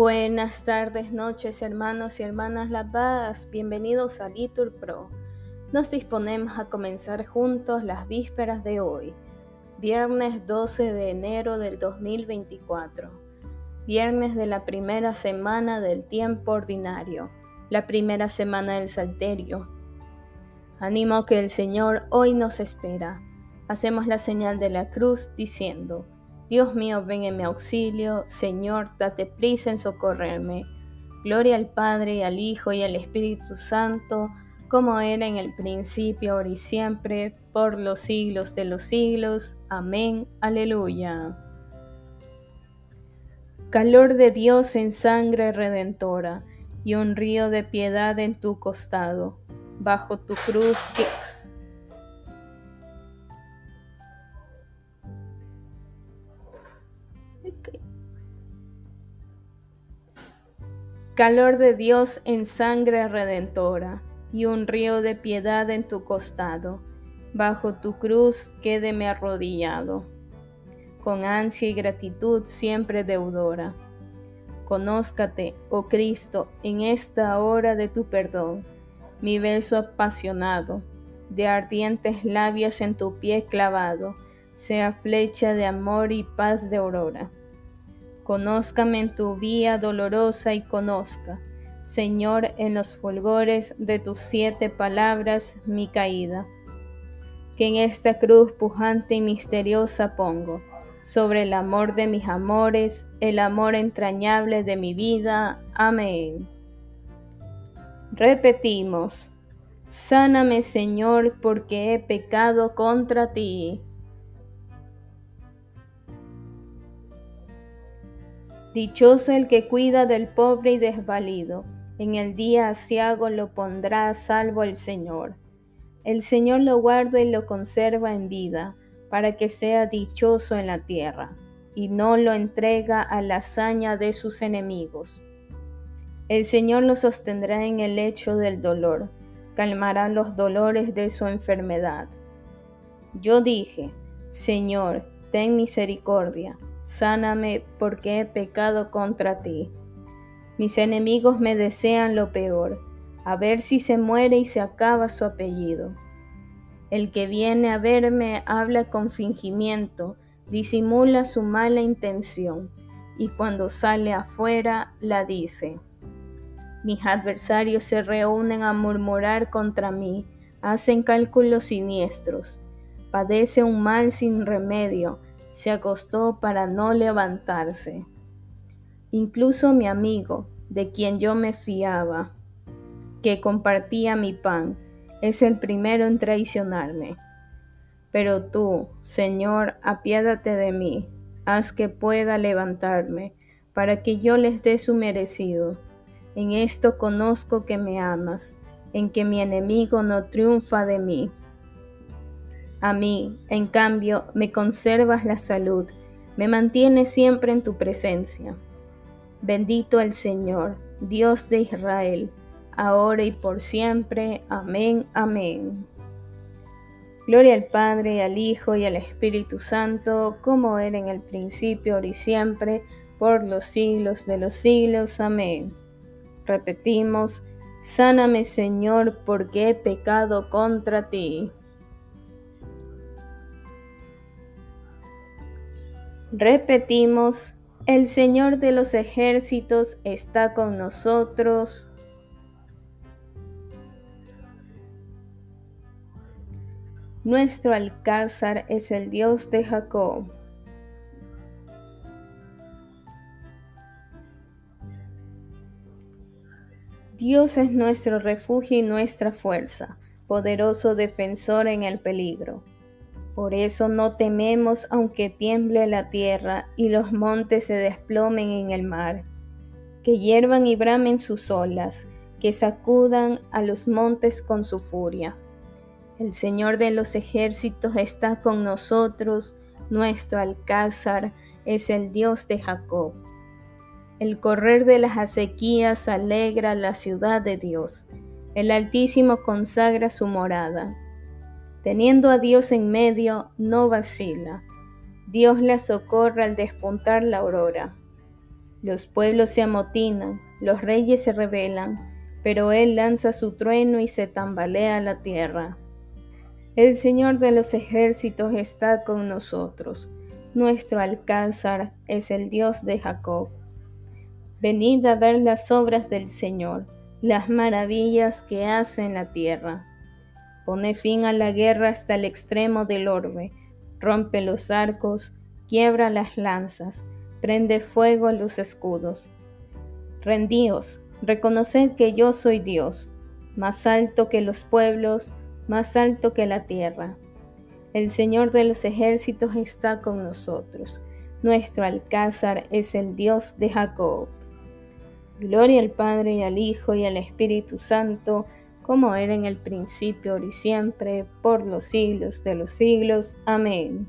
Buenas tardes, noches, hermanos y hermanas La Paz. Bienvenidos a Litur Pro. Nos disponemos a comenzar juntos las vísperas de hoy, viernes 12 de enero del 2024, viernes de la primera semana del tiempo ordinario, la primera semana del Salterio. Animo que el Señor hoy nos espera. Hacemos la señal de la cruz diciendo, Dios mío, ven en mi auxilio, Señor, date prisa en socorrerme. Gloria al Padre, al Hijo y al Espíritu Santo, como era en el principio, ahora y siempre, por los siglos de los siglos. Amén. Aleluya. Calor de Dios en sangre redentora, y un río de piedad en tu costado, bajo tu cruz que calor de Dios en sangre redentora, y un río de piedad en tu costado. Bajo tu cruz quédeme arrodillado, con ansia y gratitud siempre deudora. Conózcate, oh Cristo, en esta hora de tu perdón, mi beso apasionado, de ardientes labios en tu pie clavado, sea flecha de amor y paz de aurora Conózcame en tu vía dolorosa y conozca, Señor, en los fulgores de tus siete palabras mi caída. Que en esta cruz pujante y misteriosa pongo, sobre el amor de mis amores, el amor entrañable de mi vida. Amén. Repetimos, sáname Señor porque he pecado contra ti. Dichoso el que cuida del pobre y desvalido, en el día asiago lo pondrá a salvo el Señor. El Señor lo guarda y lo conserva en vida, para que sea dichoso en la tierra, y no lo entrega a la hazaña de sus enemigos. El Señor lo sostendrá en el lecho del dolor, calmará los dolores de su enfermedad. Yo dije, Señor, ten misericordia sáname porque he pecado contra ti. Mis enemigos me desean lo peor, a ver si se muere y se acaba su apellido. El que viene a verme habla con fingimiento, disimula su mala intención, y cuando sale afuera la dice. Mis adversarios se reúnen a murmurar contra mí, hacen cálculos siniestros, padece un mal sin remedio, se acostó para no levantarse. Incluso mi amigo, de quien yo me fiaba, que compartía mi pan, es el primero en traicionarme. Pero tú, Señor, apiádate de mí, haz que pueda levantarme, para que yo les dé su merecido. En esto conozco que me amas, en que mi enemigo no triunfa de mí. A mí, en cambio, me conservas la salud, me mantienes siempre en tu presencia. Bendito el Señor, Dios de Israel, ahora y por siempre. Amén, amén. Gloria al Padre, al Hijo y al Espíritu Santo, como era en el principio, ahora y siempre, por los siglos de los siglos. Amén. Repetimos, sáname Señor, porque he pecado contra ti. Repetimos, el Señor de los ejércitos está con nosotros. Nuestro alcázar es el Dios de Jacob. Dios es nuestro refugio y nuestra fuerza, poderoso defensor en el peligro. Por eso no tememos aunque tiemble la tierra y los montes se desplomen en el mar, que hiervan y bramen sus olas, que sacudan a los montes con su furia. El Señor de los ejércitos está con nosotros, nuestro alcázar es el Dios de Jacob. El correr de las acequias alegra la ciudad de Dios. El Altísimo consagra su morada. Teniendo a Dios en medio, no vacila. Dios la socorre al despuntar la aurora. Los pueblos se amotinan, los reyes se rebelan, pero Él lanza su trueno y se tambalea la tierra. El Señor de los ejércitos está con nosotros. Nuestro alcázar es el Dios de Jacob. Venid a ver las obras del Señor, las maravillas que hace en la tierra. Pone fin a la guerra hasta el extremo del orbe, rompe los arcos, quiebra las lanzas, prende fuego a los escudos. Rendíos, reconoced que yo soy Dios, más alto que los pueblos, más alto que la tierra. El Señor de los ejércitos está con nosotros. Nuestro alcázar es el Dios de Jacob. Gloria al Padre y al Hijo y al Espíritu Santo, como era en el principio, ahora y siempre, por los siglos de los siglos. Amén.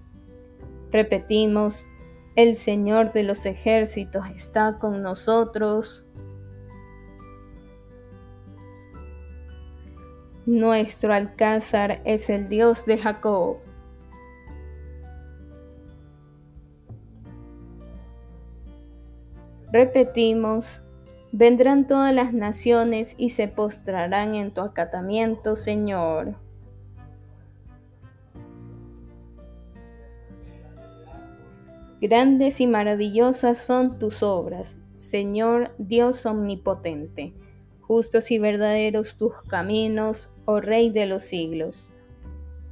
Repetimos, el Señor de los ejércitos está con nosotros. Nuestro alcázar es el Dios de Jacob. Repetimos, vendrán todas las naciones y se postrarán en tu acatamiento, Señor. Grandes y maravillosas son tus obras, Señor Dios omnipotente. Justos y verdaderos tus caminos, oh Rey de los siglos.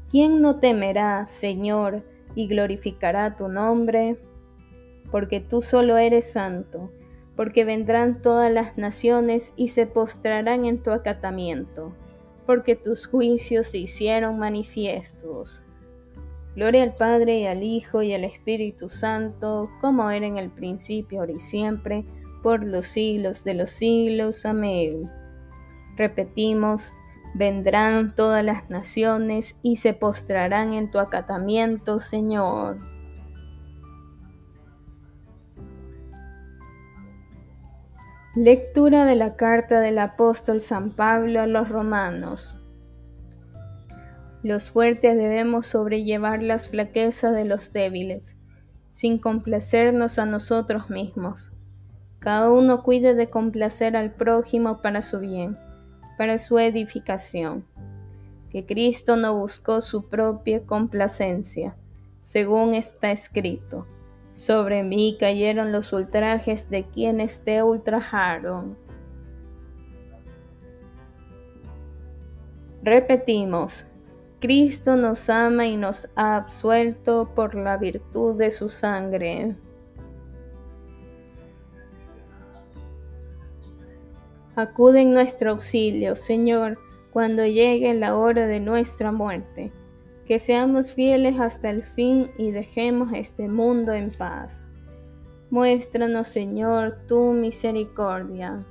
¿Quién no temerá, Señor, y glorificará tu nombre? Porque tú solo eres santo, porque vendrán todas las naciones y se postrarán en tu acatamiento, porque tus juicios se hicieron manifiestos. Gloria al Padre y al Hijo y al Espíritu Santo, como era en el principio, ahora y siempre, por los siglos de los siglos. Amén. Repetimos, vendrán todas las naciones y se postrarán en tu acatamiento, Señor. Lectura de la carta del apóstol San Pablo a los romanos. Los fuertes debemos sobrellevar las flaquezas de los débiles, sin complacernos a nosotros mismos. Cada uno cuide de complacer al prójimo para su bien, para su edificación. Que Cristo no buscó su propia complacencia, según está escrito. Sobre mí cayeron los ultrajes de quienes te ultrajaron. Repetimos, Cristo nos ama y nos ha absuelto por la virtud de su sangre. Acude en nuestro auxilio, Señor, cuando llegue la hora de nuestra muerte. Que seamos fieles hasta el fin y dejemos este mundo en paz. Muéstranos, Señor, tu misericordia.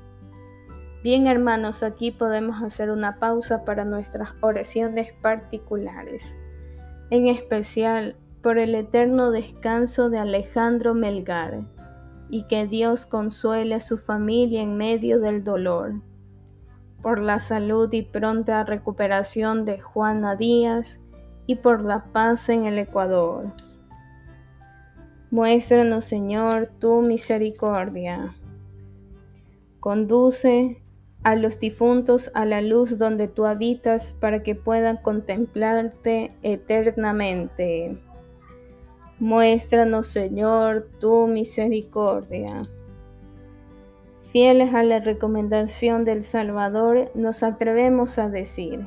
Bien hermanos, aquí podemos hacer una pausa para nuestras oraciones particulares, en especial por el eterno descanso de Alejandro Melgar, y que Dios consuele a su familia en medio del dolor, por la salud y pronta recuperación de Juana Díaz y por la paz en el Ecuador. Muéstranos, Señor, tu misericordia. Conduce a los difuntos a la luz donde tú habitas para que puedan contemplarte eternamente. Muéstranos, Señor, tu misericordia. Fieles a la recomendación del Salvador, nos atrevemos a decir,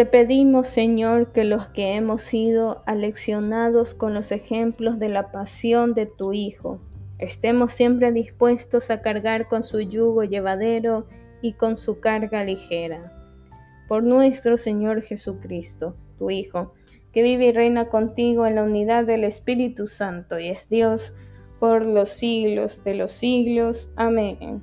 Te pedimos, Señor, que los que hemos sido aleccionados con los ejemplos de la pasión de tu Hijo, estemos siempre dispuestos a cargar con su yugo llevadero y con su carga ligera por nuestro Señor Jesucristo, tu Hijo, que vive y reina contigo en la unidad del Espíritu Santo y es Dios por los siglos de los siglos. Amén.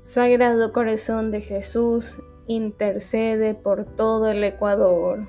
Sagrado Corazón de Jesús, intercede por todo el Ecuador.